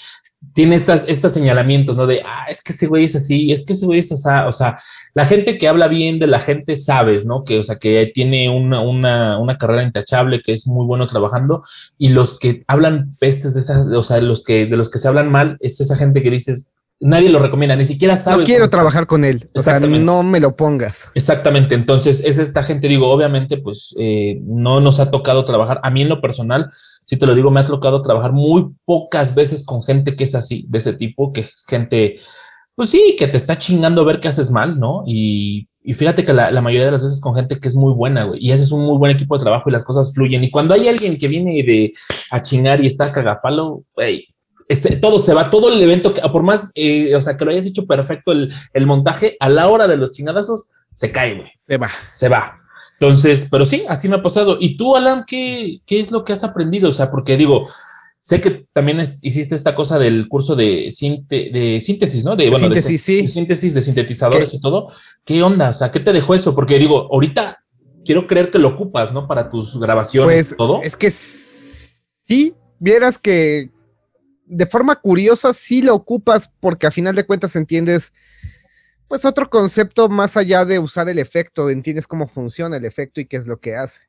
tiene estas, estos señalamientos, ¿no? De, ah, es que ese güey es así, es que ese güey es así, o sea, la gente que habla bien de la gente sabes, ¿no? Que, o sea, que tiene una, una, una carrera intachable, que es muy bueno trabajando, y los que hablan pestes de esas, o sea, los que, de los que se hablan mal, es esa gente que dices, nadie lo recomienda, ni siquiera sabe. No quiero trabajar con él, o sea, no me lo pongas. Exactamente, entonces es esta gente, digo, obviamente, pues eh, no nos ha tocado trabajar, a mí en lo personal, si te lo digo, me ha tocado trabajar muy pocas veces con gente que es así, de ese tipo, que es gente, pues sí, que te está chingando a ver qué haces mal, ¿no? Y, fíjate que la, mayoría de las veces con gente que es muy buena, güey, y ese es un muy buen equipo de trabajo y las cosas fluyen. Y cuando hay alguien que viene de a chingar y está cagapalo, güey, todo se va, todo el evento, por más, eh, o sea, que lo hayas hecho perfecto el, el, montaje, a la hora de los chingadazos, se cae, güey. Se va. Se va. Entonces, pero sí, así me ha pasado. ¿Y tú, Alan, qué, qué es lo que has aprendido? O sea, porque digo, sé que también hiciste esta cosa del curso de, de síntesis, ¿no? De, bueno, síntesis, sí. De síntesis de sintetizadores y todo. ¿Qué onda? O sea, ¿qué te dejó eso? Porque digo, ahorita quiero creer que lo ocupas, ¿no? Para tus grabaciones pues, todo. Es que sí, vieras que de forma curiosa sí lo ocupas porque a final de cuentas entiendes pues otro concepto más allá de usar el efecto, entiendes cómo funciona el efecto y qué es lo que hace.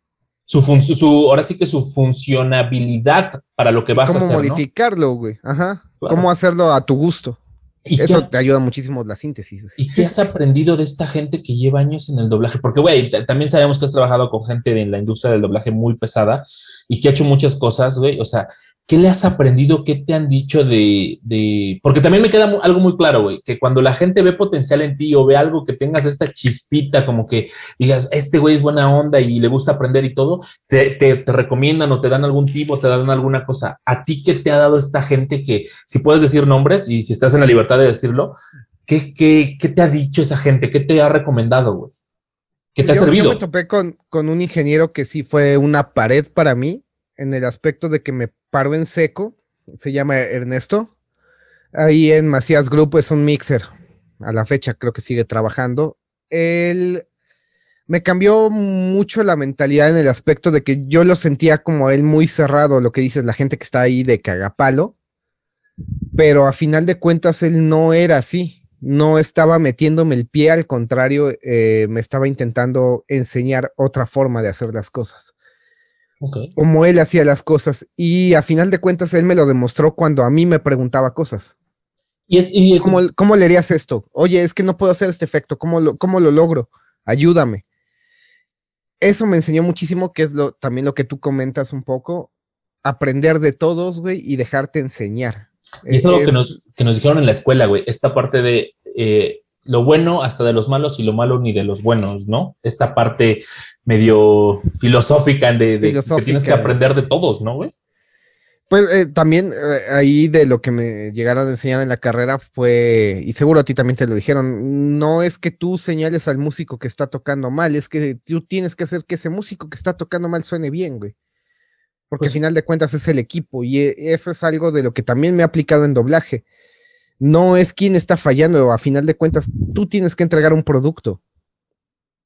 Su, su ahora sí que su funcionabilidad para lo que vas a hacer. Cómo modificarlo, güey. Ajá. Cómo hacerlo a tu gusto. Eso te ayuda muchísimo la síntesis. ¿Y qué has aprendido de esta gente que lleva años en el doblaje? Porque, güey, también sabemos que has trabajado con gente en la industria del doblaje muy pesada y que ha hecho muchas cosas, güey. O sea, ¿qué le has aprendido? ¿Qué te han dicho de, de... porque también me queda algo muy claro, güey, que cuando la gente ve potencial en ti o ve algo que tengas esta chispita, como que digas, este güey es buena onda y le gusta aprender y todo, te, te, recomiendan o te dan algún tipo, te dan alguna cosa. ¿A ti qué te ha dado esta gente que, si puedes decir nombres y si estás en la libertad de decirlo, ¿qué, qué, qué te ha dicho esa gente? ¿Qué te ha recomendado, güey? ¿Qué te ha servido? Yo me topé con, con un ingeniero que sí fue una pared para mí en el aspecto de que me paro en seco, se llama Ernesto. Ahí en Macías Group es un mixer. A la fecha creo que sigue trabajando. Él me cambió mucho la mentalidad en el aspecto de que yo lo sentía como él muy cerrado, lo que dices, la gente que está ahí de cagapalo. Pero a final de cuentas él no era así no estaba metiéndome el pie, al contrario, eh, me estaba intentando enseñar otra forma de hacer las cosas. Como él hacía las cosas. Y a final de cuentas, él me lo demostró cuando a mí me preguntaba cosas. Y es, ¿Cómo, le harías esto? Oye, es que no puedo hacer este efecto. ¿Cómo lo, cómo lo logro? Ayúdame. Eso me enseñó muchísimo, que es lo, también lo que tú comentas un poco. Aprender de todos, güey, y dejarte enseñar. Y es algo que, nos, que nos dijeron en la escuela, güey. Esta parte de eh, lo bueno hasta de los malos y lo malo ni de los buenos, ¿no? Esta parte medio filosófica de, que tienes que aprender de todos, ¿no, güey? Pues eh, también eh, ahí de lo que me llegaron a enseñar en la carrera fue, y seguro a ti también te lo dijeron, no es que tú señales al músico que está tocando mal, es que tú tienes que hacer que ese músico que está tocando mal suene bien, güey. Porque al pues final de cuentas es el equipo y eso es algo de lo que también me ha aplicado en doblaje no es quien está fallando, a final de cuentas, tú tienes que entregar un producto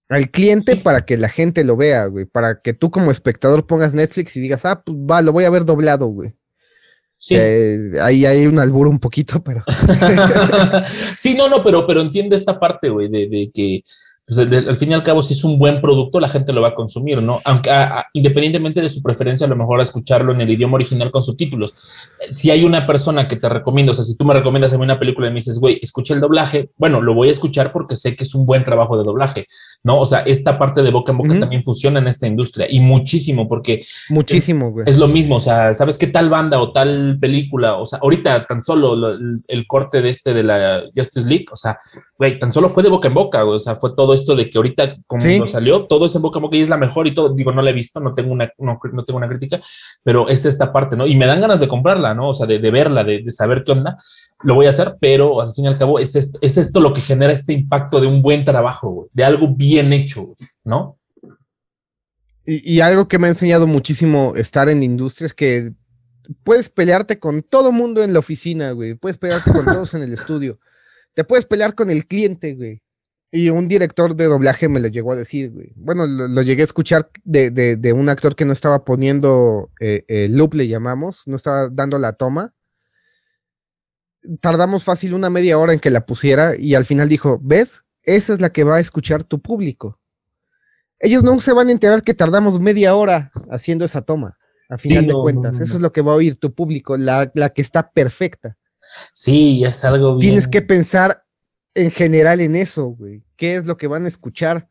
al cliente para que la gente lo vea, güey, para que tú como espectador pongas Netflix y digas, ah, pues va, lo voy a ver doblado, güey. Sí. Eh, ahí hay un albur un poquito, pero. sí, no, no, pero, pero entiende esta parte, güey, de, de que pues al fin y al cabo, si es un buen producto, la gente lo va a consumir, ¿no? Aunque independientemente de su preferencia, a lo mejor a escucharlo en el idioma original con subtítulos. Si hay una persona que te recomienda, o sea, si tú me recomiendas a mí una película y me dices, güey, escucha el doblaje, bueno, lo voy a escuchar porque sé que es un buen trabajo de doblaje, ¿no? O sea, esta parte de boca en boca también funciona en esta industria y muchísimo, porque. Muchísimo, güey. Es, lo mismo, o sea, ¿sabes qué tal banda o tal película? O sea, ahorita tan solo el, corte de este de la Justice League, o sea, güey, tan solo fue de boca en boca, güey, o sea, fue todo esto de que ahorita, como salió, todo es en boca en boca y es la mejor y todo. Digo, no la he visto, no tengo una, no, tengo una crítica, pero es esta parte, ¿no? Y me dan ganas de comprarla, ¿no? O sea, de, verla, de, saber qué onda. Lo voy a hacer, pero al fin y al cabo es, es esto lo que genera este impacto de un buen trabajo, de algo bien hecho, ¿no? Y, y algo que me ha enseñado muchísimo estar en industria es que puedes pelearte con todo mundo en la oficina, güey. Puedes pelearte con todos en el estudio. Te puedes pelear con el cliente, güey. Y un director de doblaje me lo llegó a decir, güey. Bueno, lo, llegué a escuchar de, un actor que no estaba poniendo eh, el loop, le llamamos, no estaba dando la toma. Tardamos fácil una media hora en que la pusiera y al final dijo, ¿ves? Esa es la que va a escuchar tu público. Ellos no se van a enterar que tardamos media hora haciendo esa toma, a final de cuentas. Eso es lo que va a oír tu público, la, la que está perfecta. Sí, es algo bien. Tienes que pensar en general en eso, güey. ¿Qué es lo que van a escuchar?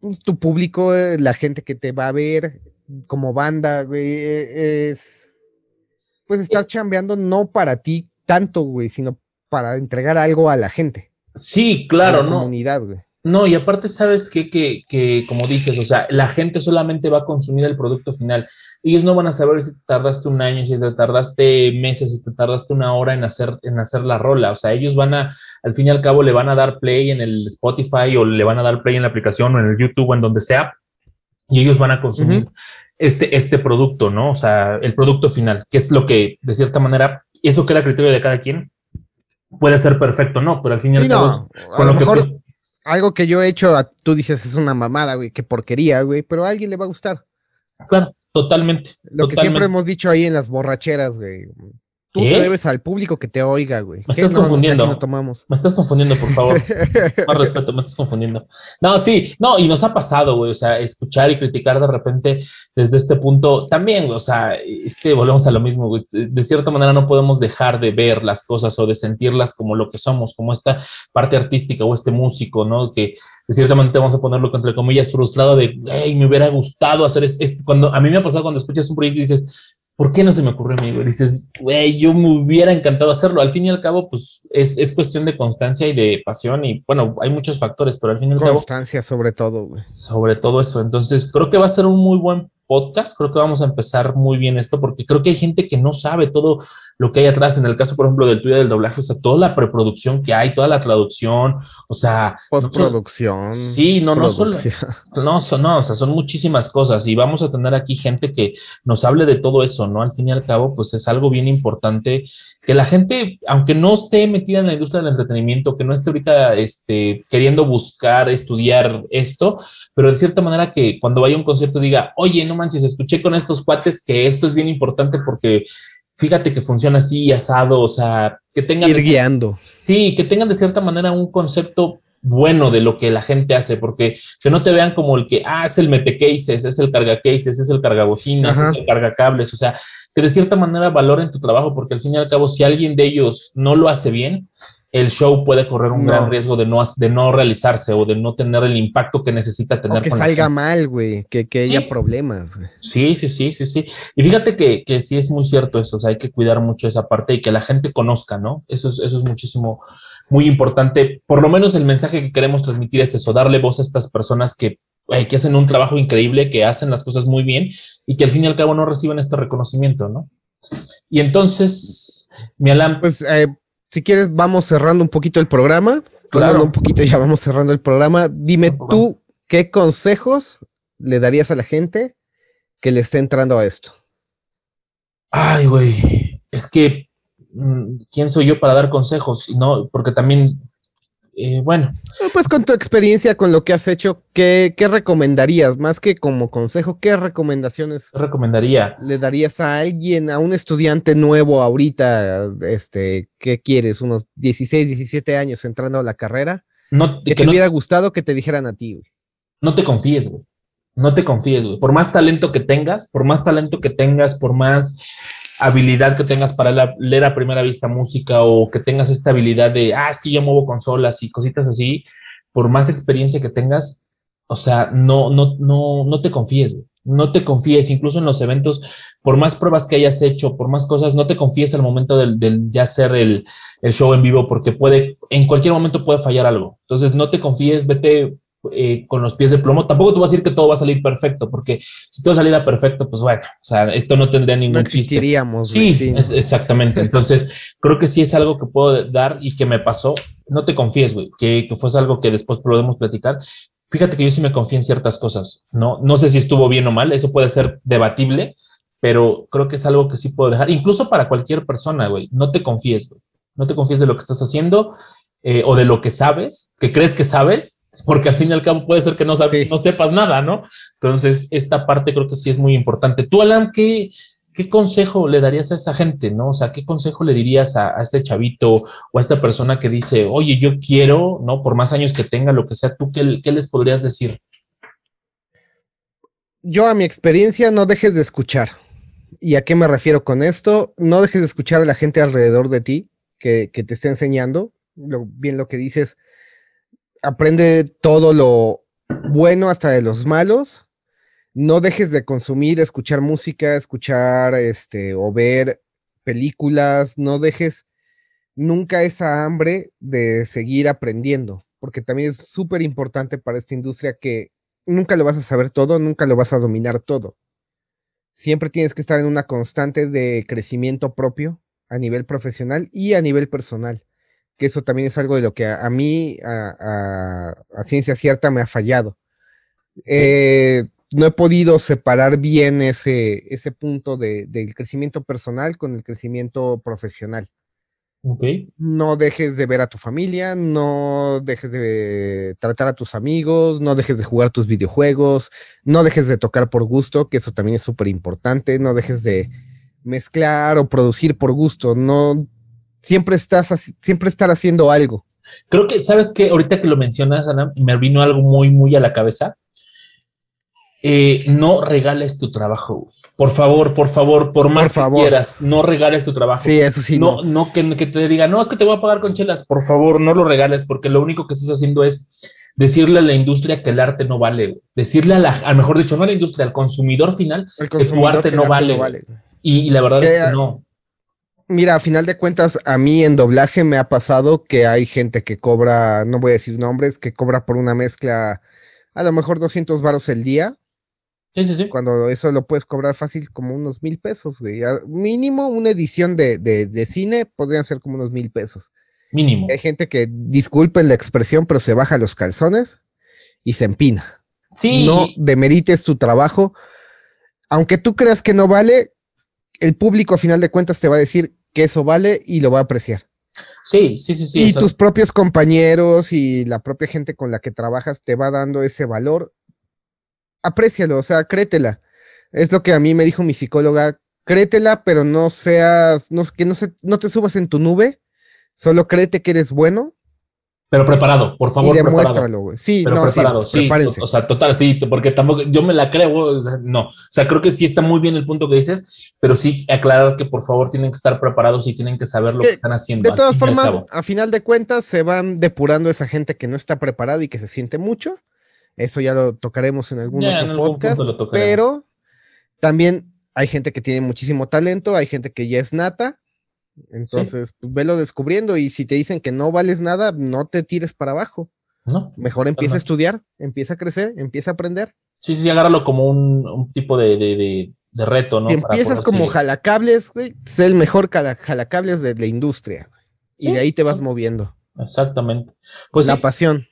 Pues, tu público, eh, la gente que te va a ver como banda, güey, eh, es pues estar chambeando no para ti tanto, güey, sino para entregar algo a la gente. Sí, claro, a la comunidad, güey. No, y aparte sabes que, que, que, como dices, o sea, la gente solamente va a consumir el producto final. Ellos no van a saber si te tardaste un año, si te tardaste meses, si te tardaste una hora en hacer, en hacer la rola. O sea, ellos van a, al fin y al cabo, le van a dar play en el Spotify o le van a dar play en la aplicación o en el YouTube o en donde sea, y ellos van a consumir este, este producto, ¿no? O sea, el producto final, que es lo que, de cierta manera, eso queda a criterio de cada quien. Puede ser perfecto, ¿no? Pero al fin y al cabo, con lo, que algo que yo he hecho, tú dices es una mamada, güey, qué porquería, güey, pero a alguien le va a gustar. Claro, totalmente. Lo que siempre hemos dicho ahí en las borracheras, güey. Tú te debes al público que te oiga, güey. Me estás confundiendo. tomamos? Me estás confundiendo, por favor. Más respeto, me estás confundiendo. No, sí, no, y nos ha pasado, güey. O sea, escuchar y criticar de repente desde este punto también, güey. O sea, es que volvemos a lo mismo, güey. De cierta manera no podemos dejar de ver las cosas o de sentirlas como lo que somos, como esta parte artística o este músico, ¿no? Que de cierta manera vamos a ponerlo entre comillas frustrado de, hey, me hubiera gustado hacer esto. Cuando a mí me ha pasado cuando escuchas un proyecto y dices, ¿por qué no se me ocurrió a mí? Dices, güey, yo me hubiera encantado hacerlo. Al fin y al cabo, pues es, es, cuestión de constancia y de pasión y bueno, hay muchos factores, pero al fin y al cabo... Constancia sobre todo, güey. Sobre todo eso. Entonces, creo que va a ser un muy buen podcast, creo que vamos a empezar muy bien esto, porque creo que hay gente que no sabe todo lo que hay atrás. En el caso, por ejemplo, del tuyo del doblaje, o sea, toda la preproducción que hay, toda la traducción, o sea. Postproducción. sí, no, no solo. No, son, no, o sea, son muchísimas cosas y vamos a tener aquí gente que nos hable de todo eso, ¿no? Al fin y al cabo, pues es algo bien importante que la gente, aunque no esté metida en la industria del entretenimiento, que no esté ahorita este, queriendo buscar, estudiar esto, pero de cierta manera que cuando vaya a un concierto diga, oye, no manches, escuché con estos cuates que esto es bien importante porque fíjate que funciona así, asado, o sea, que tengan... Ir guiando. Sí, que tengan de cierta manera un concepto bueno de lo que la gente hace, porque que no te vean como el que, ah, es el mete cases, es el carga cases, es el carga bocinas, es el carga cables, o sea, que de cierta manera valoren tu trabajo, porque al fin y al cabo, si alguien de ellos no lo hace bien, el show puede correr un gran riesgo de no, de no realizarse o de no tener el impacto que necesita tener. O que salga mal, güey, que, que haya problemas. Sí, sí, sí, sí, sí. Y fíjate que, que, sí es muy cierto eso, o sea, hay que cuidar mucho esa parte y que la gente conozca, ¿no? Eso es, eso es muchísimo, muy importante. Por lo menos el mensaje que queremos transmitir es eso, darle voz a estas personas que, que hacen un trabajo increíble, que hacen las cosas muy bien y que al fin y al cabo no reciben este reconocimiento, ¿no? Y entonces, mi Alam. Pues eh, si quieres, vamos cerrando un poquito el programa. Claro. un poquito, ya vamos cerrando el programa. Dime tú, ¿qué consejos le darías a la gente que le esté entrando a esto? Ay, güey, es que, mm, ¿quién soy yo para dar consejos? No, porque también eh, bueno. Ah, pues con tu experiencia, con lo que has hecho, ¿qué, recomendarías? Más que como consejo, ¿qué recomendaciones recomendaría? le darías a alguien, a un estudiante nuevo ahorita, este, ¿qué quieres? Unos 16, 17 años entrando a la carrera. No, que, te hubiera gustado que te dijeran a ti, güey. No te confíes, güey. No te confíes, güey. Por más talento que tengas, por más talento que tengas, por más habilidad que tengas para leer a primera vista música o que tengas esta habilidad de, ah, es que yo muevo consolas y cositas así, por más experiencia que tengas, o sea, no, no, no, no te confíes, no te confíes, incluso en los eventos, por más pruebas que hayas hecho, por más cosas, no te confíes al momento del, ya hacer el, el, show en vivo, porque puede, en cualquier momento puede fallar algo. Entonces, no te confíes, vete eh, con los pies de plomo. Tampoco te voy a decir que todo va a salir perfecto, porque si todo saliera perfecto, pues bueno, o sea, esto no tendría ningún No existiríamos. Sí, exactamente. Entonces, creo que sí es algo que puedo dar y que me pasó. No te confíes, güey, que, que fuese algo que después podemos platicar. Fíjate que yo sí me confío en ciertas cosas, ¿no? No sé si estuvo bien o mal, eso puede ser debatible, pero creo que es algo que sí puedo dejar, incluso para cualquier persona, güey. No te confíes, güey. No te confíes de lo que estás haciendo eh, o de lo que sabes, que crees que sabes, porque al fin y al cabo puede ser que no, no sepas nada, ¿no? Entonces, esta parte creo que sí es muy importante. Tú, Alan, ¿qué, ¿qué consejo le darías a esa gente, no? O sea, ¿qué consejo le dirías a, este chavito o a esta persona que dice, oye, yo quiero, ¿no? Por más años que tenga, lo que sea, ¿tú qué, qué les podrías decir? Yo, a mi experiencia, no dejes de escuchar. ¿Y a qué me refiero con esto? No dejes de escuchar a la gente alrededor de ti que, que te está enseñando. Lo, bien lo que dices, aprende todo lo bueno hasta de los malos. No dejes de consumir, escuchar música, escuchar este o ver películas, no dejes nunca esa hambre de seguir aprendiendo, porque también es súper importante para esta industria que nunca lo vas a saber todo, nunca lo vas a dominar todo. Siempre tienes que estar en una constante de crecimiento propio a nivel profesional y a nivel personal que eso también es algo de lo que a, mí, a, ciencia cierta, me ha fallado. Eh, no he podido separar bien ese, ese punto de, del crecimiento personal con el crecimiento profesional. Okay. No dejes de ver a tu familia, no dejes de tratar a tus amigos, no dejes de jugar tus videojuegos, no dejes de tocar por gusto, que eso también es súper importante, no dejes de mezclar o producir por gusto, no siempre estás, siempre estar haciendo algo. Creo que, ¿sabes qué? Ahorita que lo mencionas, Ana, me vino algo muy, muy a la cabeza. Eh, no regales tu trabajo. Por favor, por favor, por más que quieras, no regales tu trabajo. Sí, eso sí. No, no, que, te diga, no, es que te voy a pagar con chelas. Por favor, no lo regales, porque lo único que estás haciendo es decirle a la industria que el arte no vale. Decirle a la, a mejor dicho, no a la industria, al consumidor final, el consumidor que tu arte, no, vale. Y, la verdad es que no. Mira, a final de cuentas, a mí en doblaje me ha pasado que hay gente que cobra, no voy a decir nombres, que cobra por una mezcla a lo mejor 200 varos el día. Sí, sí, sí. Cuando eso lo puedes cobrar fácil como unos mil pesos, güey. mínimo una edición de, de, cine podrían ser como unos mil pesos. Mínimo. Hay gente que, disculpen la expresión, pero se baja los calzones y se empina. Sí. No demerites tu trabajo. Aunque tú creas que no vale, el público a final de cuentas te va a decir que eso vale y lo va a apreciar. Sí, sí, sí, sí. Y tus propios compañeros y la propia gente con la que trabajas te va dando ese valor. Aprécialo, o sea, créetela. Es lo que a mí me dijo mi psicóloga, créetela, pero no seas, no, que no, se, no te subas en tu nube, solo créete que eres bueno pero preparado, por favor. Y demuéstralo, güey. Sí, pero no, preparado, sí, prepárense. O sea, total, sí, porque tampoco, yo me la creo, o sea, no. O sea, creo que sí está muy bien el punto que dices, pero sí aclarar que por favor tienen que estar preparados y tienen que saber lo que, están haciendo. De todas formas, a final de cuentas, se van depurando esa gente que no está preparada y que se siente mucho. Eso ya lo tocaremos en algún otro podcast. Pero también hay gente que tiene muchísimo talento, hay gente que ya es nata entonces, pues, velo descubriendo y si te dicen que no vales nada, no te tires para abajo. No. Mejor empieza a estudiar, empieza a crecer, empieza a aprender. Sí, sí, agárralo como un, tipo de, reto, ¿no? Si empiezas como jalacables, güey, sé el mejor jalacables de la industria. y de ahí te vas moviendo. Exactamente. Pues la pasión.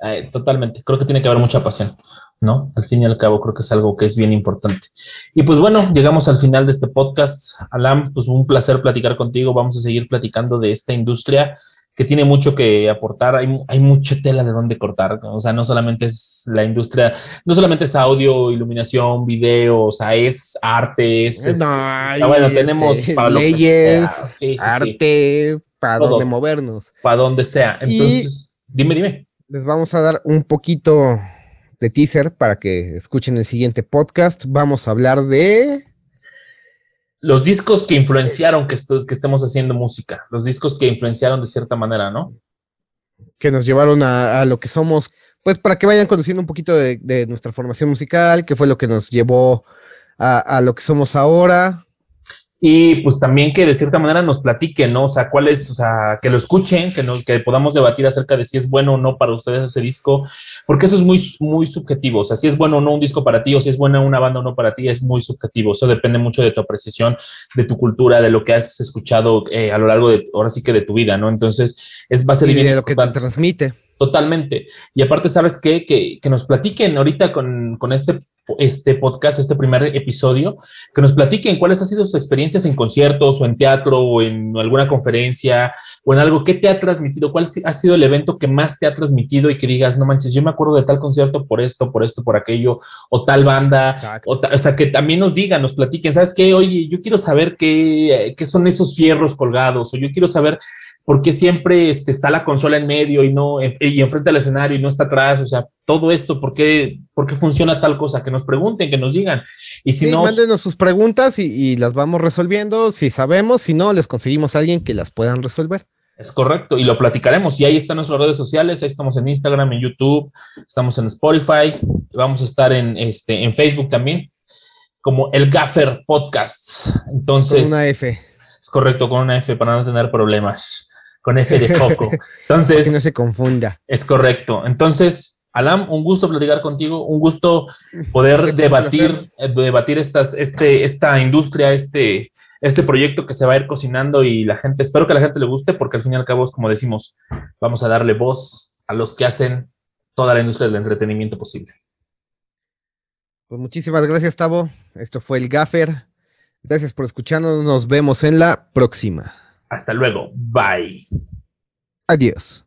Eh, totalmente. Creo que tiene que haber mucha pasión. ¿No? Al fin y al cabo creo que es algo que es bien importante. Y pues bueno, llegamos al final de este podcast. Alam, pues un placer platicar contigo. Vamos a seguir platicando de esta industria que tiene mucho que aportar. Hay, hay mucha tela de dónde cortar. O sea, no solamente es la industria, no solamente es audio, iluminación, video, o sea, es arte, es... no, ah, bueno, tenemos leyes, arte, para donde movernos. Para donde sea. Entonces, dime, dime. Les vamos a dar un poquito de teaser para que escuchen el siguiente podcast. Vamos a hablar de... Los discos que influenciaron que, que estemos haciendo música, los discos que influenciaron de cierta manera, ¿no? Que nos llevaron a, lo que somos, pues para que vayan conociendo un poquito de, nuestra formación musical, que fue lo que nos llevó a, a lo que somos ahora, y pues también que de cierta manera nos platiquen, ¿no? O sea, cuál es, o sea, que lo escuchen, que, nos, que podamos debatir acerca de si es bueno o no para ustedes ese disco, porque eso es muy, muy subjetivo, o sea, si es bueno o no un disco para ti o si es buena una banda o no para ti, es muy subjetivo, eso depende mucho de tu apreciación, de tu cultura, de lo que has escuchado eh, a lo largo de, ahora sí que de tu vida, ¿no? Entonces, es base y de lo que te transmite. Totalmente. Y aparte, ¿sabes qué? Que, que nos platiquen ahorita con, con este este podcast, este primer episodio, que nos platiquen cuáles han sido sus experiencias en conciertos o en teatro o en alguna conferencia o en algo. ¿Qué te ha transmitido? ¿Cuál ha sido el evento que más te ha transmitido y que digas, no manches, yo me acuerdo de tal concierto por esto, por esto, por aquello, o tal banda? O, o, sea, que también nos digan, nos platiquen, ¿sabes qué? Oye, yo quiero saber qué, qué son esos fierros colgados o yo quiero saber ¿Por qué siempre este, está la consola en medio y no y enfrente al escenario y no está atrás? O sea, todo esto, ¿por qué, por qué funciona tal cosa? Que nos pregunten, que nos digan. Y si no. Mándenos sus preguntas y, las vamos resolviendo. Si sabemos, si no, les conseguimos a alguien que las puedan resolver. Es correcto, y lo platicaremos. Y ahí están nuestras redes sociales, ahí estamos en Instagram, en YouTube, estamos en Spotify, vamos a estar en, este, en Facebook también, como el Gaffer Podcast. Entonces. Con una F. Es correcto, con una F para no tener problemas con F de foco. Entonces. que no se confunda. Es correcto. Entonces, Alam, un gusto platicar contigo, un gusto poder debatir, eh, debatir estas, este, esta industria, este, este proyecto que se va a ir cocinando y la gente, espero que a la gente le guste, porque al fin y al cabo, es como decimos, vamos a darle voz a los que hacen toda la industria del entretenimiento posible. Pues muchísimas gracias, Tavo. Esto fue el Gaffer. Gracias por escucharnos. Nos vemos en la próxima. Hasta luego. Bye. Adiós.